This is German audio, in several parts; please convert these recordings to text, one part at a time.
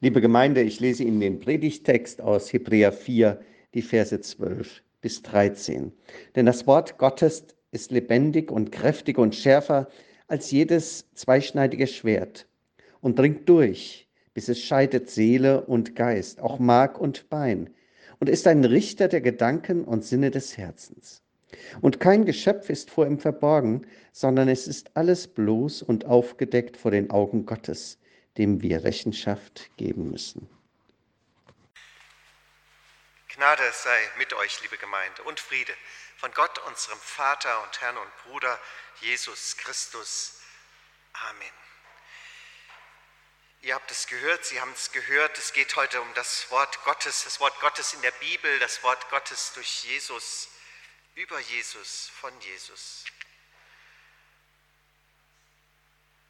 Liebe Gemeinde, ich lese Ihnen den Predigtext aus Hebräer 4, die Verse 12 bis 13. Denn das Wort Gottes ist lebendig und kräftig und schärfer als jedes zweischneidige Schwert und dringt durch, bis es scheidet Seele und Geist, auch Mark und Bein, und ist ein Richter der Gedanken und Sinne des Herzens. Und kein Geschöpf ist vor ihm verborgen, sondern es ist alles bloß und aufgedeckt vor den Augen Gottes, dem wir Rechenschaft geben müssen. Gnade sei mit euch, liebe Gemeinde, und Friede von Gott, unserem Vater und Herrn und Bruder, Jesus Christus. Amen. Ihr habt es gehört, Sie haben es gehört, es geht heute um das Wort Gottes, das Wort Gottes in der Bibel, das Wort Gottes durch Jesus, über Jesus, von Jesus.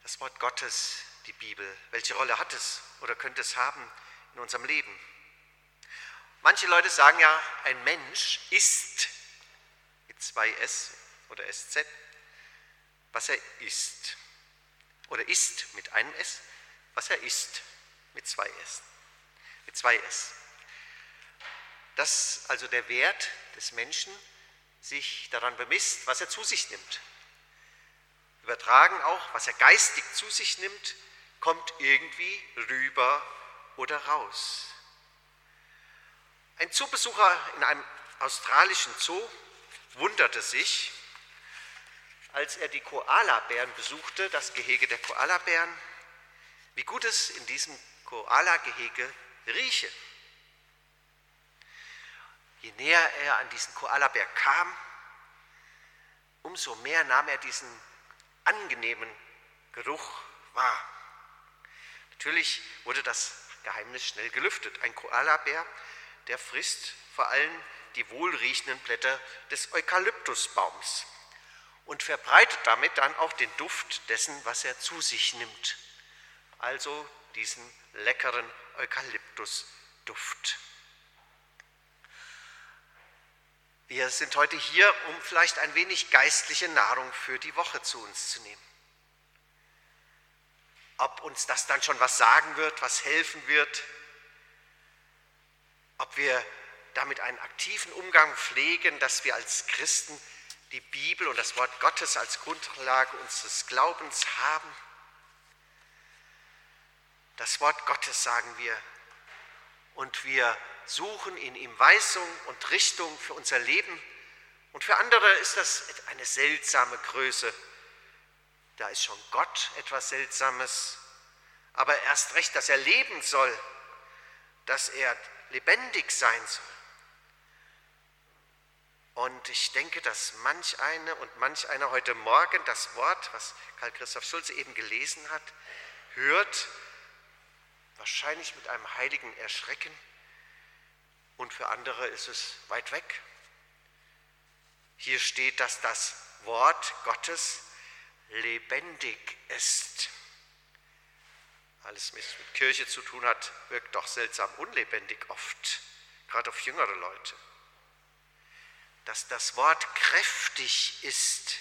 Das Wort Gottes, die Bibel, welche Rolle hat es oder könnte es haben in unserem Leben? Manche Leute sagen ja, ein Mensch ist mit zwei S oder SZ, was er ist. Oder ist mit einem S, was er ist mit zwei S. Mit zwei S. Dass also der Wert des Menschen sich daran bemisst, was er zu sich nimmt. Übertragen auch, was er geistig zu sich nimmt, kommt irgendwie rüber oder raus. Ein Zoobesucher in einem australischen Zoo wunderte sich, als er die Koalabären besuchte, das Gehege der Koalabären, wie gut es in diesem Koala-Gehege rieche. Je näher er an diesen Koalabär kam, umso mehr nahm er diesen angenehmen Geruch wahr. Natürlich wurde das Geheimnis schnell gelüftet. Ein Koalabär, der frisst vor allem die wohlriechenden Blätter des Eukalyptusbaums und verbreitet damit dann auch den Duft dessen, was er zu sich nimmt. Also diesen leckeren Eukalyptusduft. Wir sind heute hier, um vielleicht ein wenig geistliche Nahrung für die Woche zu uns zu nehmen. Ob uns das dann schon was sagen wird, was helfen wird, ob wir damit einen aktiven Umgang pflegen, dass wir als Christen die Bibel und das Wort Gottes als Grundlage unseres Glaubens haben. Das Wort Gottes sagen wir und wir suchen in ihm Weisung und Richtung für unser Leben. Und für andere ist das eine seltsame Größe. Da ist schon Gott etwas Seltsames, aber erst recht, dass er leben soll, dass er lebendig sein soll. Und ich denke, dass manch eine und manch einer heute Morgen das Wort, was Karl Christoph Schulze eben gelesen hat, hört, wahrscheinlich mit einem heiligen Erschrecken und für andere ist es weit weg. Hier steht, dass das Wort Gottes lebendig ist. Alles, was mit Kirche zu tun hat, wirkt doch seltsam unlebendig oft, gerade auf jüngere Leute. Dass das Wort kräftig ist,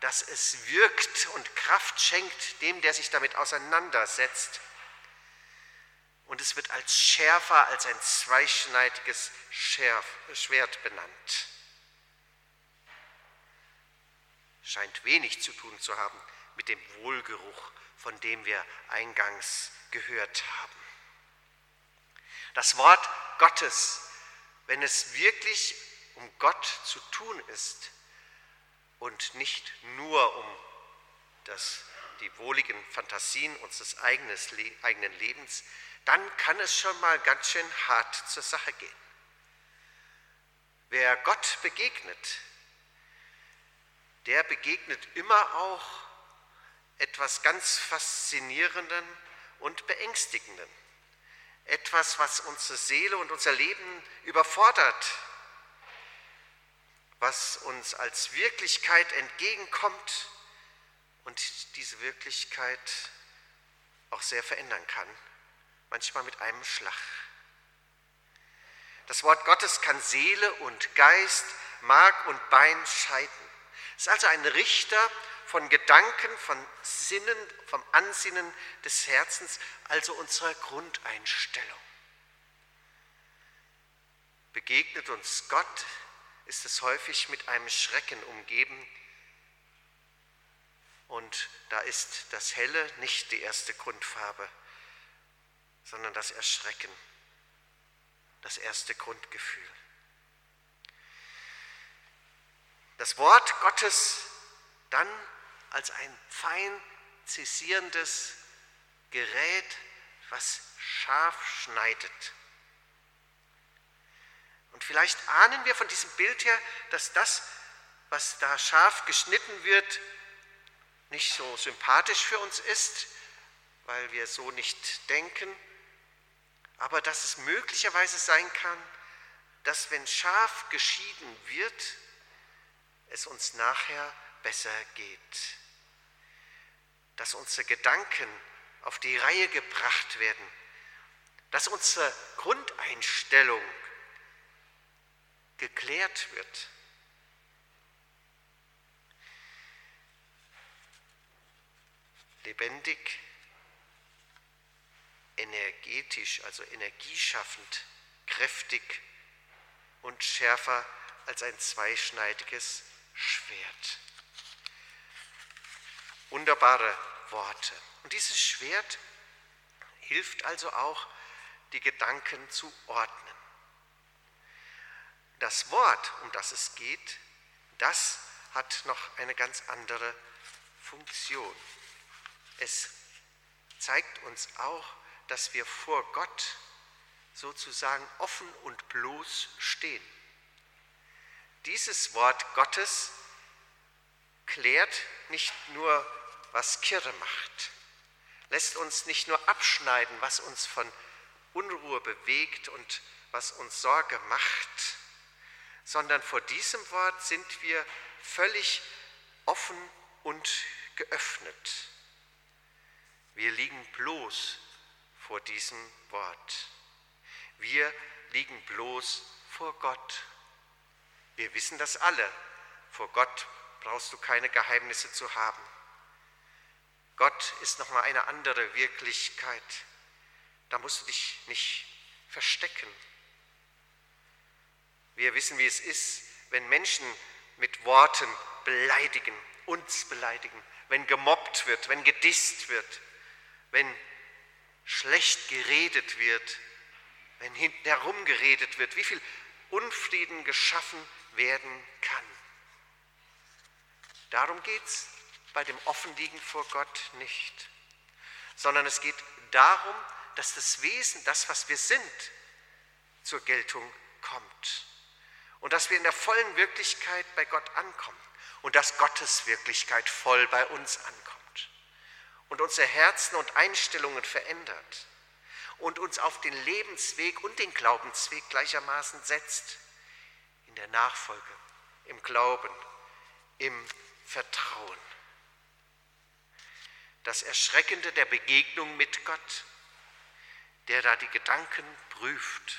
dass es wirkt und Kraft schenkt dem, der sich damit auseinandersetzt und es wird als schärfer als ein zweischneidiges Schwert benannt. Scheint wenig zu tun zu haben mit dem Wohlgeruch, von dem wir eingangs gehört haben. Das Wort Gottes, wenn es wirklich um Gott zu tun ist und nicht nur um das, die wohligen Fantasien unseres eigenen Lebens, dann kann es schon mal ganz schön hart zur Sache gehen. Wer Gott begegnet, der begegnet immer auch etwas ganz Faszinierenden und Beängstigenden. Etwas, was unsere Seele und unser Leben überfordert, was uns als Wirklichkeit entgegenkommt und diese Wirklichkeit auch sehr verändern kann manchmal mit einem Schlag. Das Wort Gottes kann Seele und Geist, Mark und Bein scheiden. Es ist also ein Richter, von Gedanken, von Sinnen, vom Ansinnen des Herzens, also unserer Grundeinstellung. Begegnet uns Gott, ist es häufig mit einem Schrecken umgeben, und da ist das Helle nicht die erste Grundfarbe, sondern das Erschrecken, das erste Grundgefühl. Das Wort Gottes dann als ein fein zisierendes Gerät, was scharf schneidet. Und vielleicht ahnen wir von diesem Bild her, dass das, was da scharf geschnitten wird, nicht so sympathisch für uns ist, weil wir so nicht denken, aber dass es möglicherweise sein kann, dass wenn scharf geschieden wird, es uns nachher besser geht, dass unsere Gedanken auf die Reihe gebracht werden, dass unsere Grundeinstellung geklärt wird. lebendig, energetisch, also energieschaffend, kräftig und schärfer als ein zweischneidiges Schwert. Wunderbare Worte. Und dieses Schwert hilft also auch, die Gedanken zu ordnen. Das Wort, um das es geht, das hat noch eine ganz andere Funktion. Es zeigt uns auch, dass wir vor Gott sozusagen offen und bloß stehen. Dieses Wort Gottes klärt nicht nur, was Kirre macht, lässt uns nicht nur abschneiden, was uns von Unruhe bewegt und was uns Sorge macht, sondern vor diesem Wort sind wir völlig offen und geöffnet. Wir liegen bloß vor diesem Wort. Wir liegen bloß vor Gott. Wir wissen das alle. Vor Gott brauchst du keine Geheimnisse zu haben. Gott ist nochmal eine andere Wirklichkeit. Da musst du dich nicht verstecken. Wir wissen, wie es ist, wenn Menschen mit Worten beleidigen, uns beleidigen, wenn gemobbt wird, wenn gedisst wird, wenn schlecht geredet wird, wenn hinten herum geredet wird, wie viel Unfrieden geschaffen werden kann. Darum geht es bei dem Offenliegen vor Gott nicht, sondern es geht darum, dass das Wesen, das, was wir sind, zur Geltung kommt und dass wir in der vollen Wirklichkeit bei Gott ankommen und dass Gottes Wirklichkeit voll bei uns ankommt und unsere Herzen und Einstellungen verändert und uns auf den Lebensweg und den Glaubensweg gleichermaßen setzt, in der Nachfolge, im Glauben, im Vertrauen. Das Erschreckende der Begegnung mit Gott, der da die Gedanken prüft,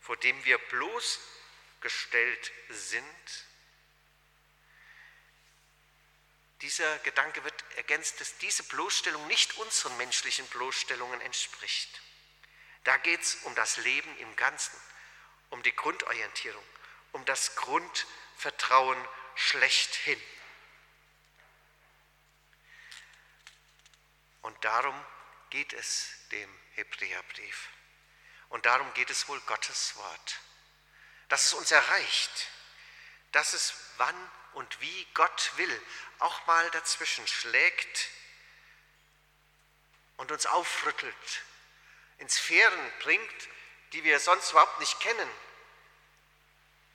vor dem wir bloßgestellt sind, Dieser Gedanke wird ergänzt, dass diese Bloßstellung nicht unseren menschlichen Bloßstellungen entspricht. Da geht es um das Leben im Ganzen, um die Grundorientierung, um das Grundvertrauen schlechthin. Und darum geht es dem Hebräerbrief. Und darum geht es wohl Gottes Wort, dass es uns erreicht, dass es wann und wie Gott will, auch mal dazwischen schlägt und uns aufrüttelt, in Sphären bringt, die wir sonst überhaupt nicht kennen,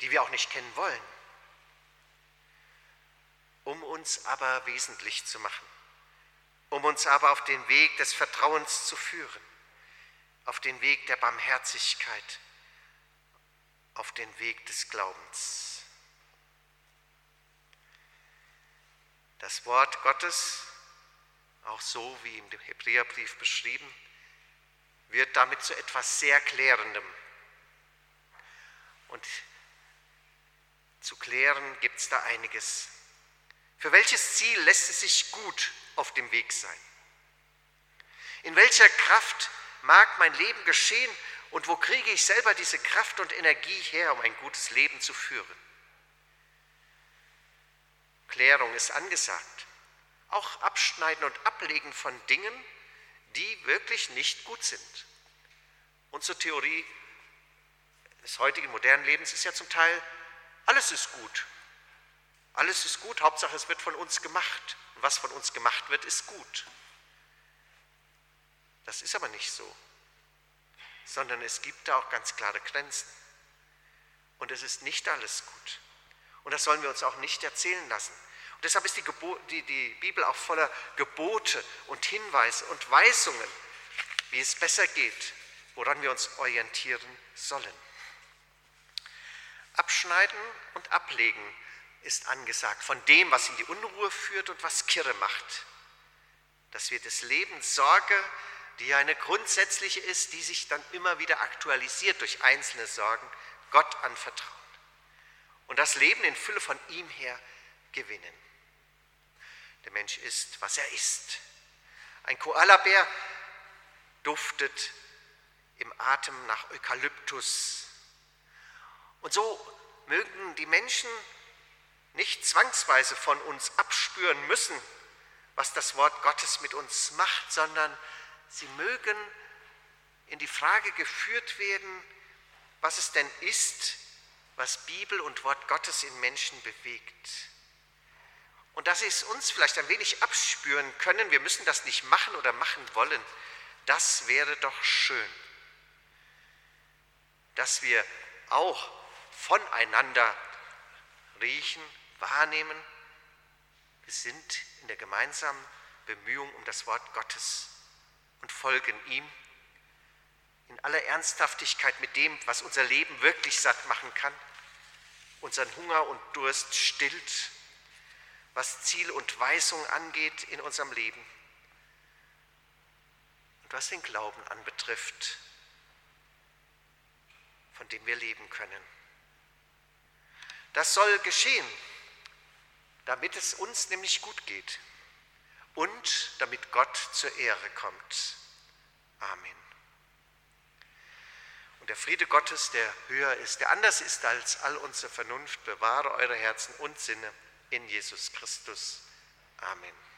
die wir auch nicht kennen wollen, um uns aber wesentlich zu machen, um uns aber auf den Weg des Vertrauens zu führen, auf den Weg der Barmherzigkeit, auf den Weg des Glaubens. Das Wort Gottes, auch so wie im Hebräerbrief beschrieben, wird damit zu etwas sehr Klärendem. Und zu klären gibt es da einiges. Für welches Ziel lässt es sich gut auf dem Weg sein? In welcher Kraft mag mein Leben geschehen und wo kriege ich selber diese Kraft und Energie her, um ein gutes Leben zu führen? Klärung ist angesagt. Auch Abschneiden und Ablegen von Dingen, die wirklich nicht gut sind. Unsere Theorie des heutigen modernen Lebens ist ja zum Teil, alles ist gut. Alles ist gut, Hauptsache es wird von uns gemacht. Und was von uns gemacht wird, ist gut. Das ist aber nicht so, sondern es gibt da auch ganz klare Grenzen. Und es ist nicht alles gut. Und das sollen wir uns auch nicht erzählen lassen. Und deshalb ist die, die, die Bibel auch voller Gebote und Hinweise und Weisungen, wie es besser geht, woran wir uns orientieren sollen. Abschneiden und ablegen ist angesagt von dem, was in die Unruhe führt und was Kirre macht. Dass wir das Leben Sorge, die ja eine grundsätzliche ist, die sich dann immer wieder aktualisiert durch einzelne Sorgen, Gott anvertrauen. Und das Leben in Fülle von ihm her gewinnen. Der Mensch ist, was er ist. Ein Koalabär duftet im Atem nach Eukalyptus. Und so mögen die Menschen nicht zwangsweise von uns abspüren müssen, was das Wort Gottes mit uns macht, sondern sie mögen in die Frage geführt werden, was es denn ist, was Bibel und Wort Gottes in Menschen bewegt. Und dass sie es uns vielleicht ein wenig abspüren können, wir müssen das nicht machen oder machen wollen, das wäre doch schön. Dass wir auch voneinander riechen, wahrnehmen, wir sind in der gemeinsamen Bemühung um das Wort Gottes und folgen ihm in aller Ernsthaftigkeit mit dem, was unser Leben wirklich satt machen kann, unseren Hunger und Durst stillt, was Ziel und Weisung angeht in unserem Leben und was den Glauben anbetrifft, von dem wir leben können. Das soll geschehen, damit es uns nämlich gut geht und damit Gott zur Ehre kommt. Amen. Und der Friede Gottes, der höher ist, der anders ist als all unsere Vernunft, bewahre eure Herzen und Sinne in Jesus Christus. Amen.